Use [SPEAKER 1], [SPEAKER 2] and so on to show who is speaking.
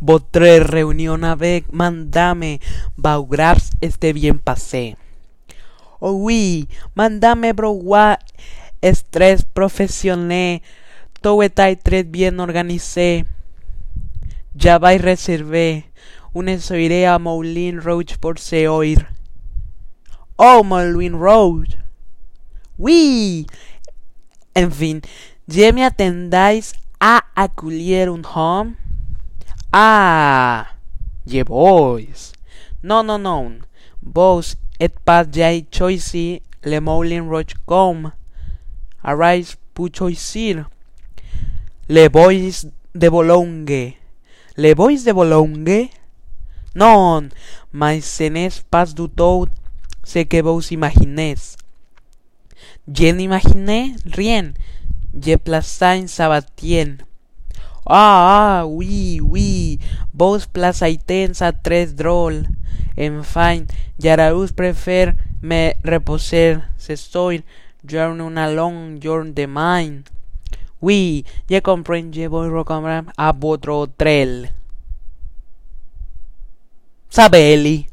[SPEAKER 1] Votre reunión avec mandame Baugrafs este bien passé. Oh oui, mandame browa estrés professionnel, todo tres bien organisé. Ya vais reservé, une soirée a Moulin Rouge por se oír. Oh, Moulin Rouge. Oui. En fin, ya me atendáis a aculier un home. Ah, boys. No, no, no. Vos et pas jai choisi le Moulin Rouge com. Arise pu choisir. Le boys de Bolongue. Le boys de Bolongue? Non, mais ce n'est pas du tout ce que vos imaginez. Je n'imaginais rien. Je plaçais Sabatien. Ah, ah, oui, oui, vos plaçaitens a tres drôles. Enfin, Yaraus préfère me reposer, ce soir, durant una longue journée de mine. Oui, je comprends, je vous recommande à votre hôtel. Sabeli.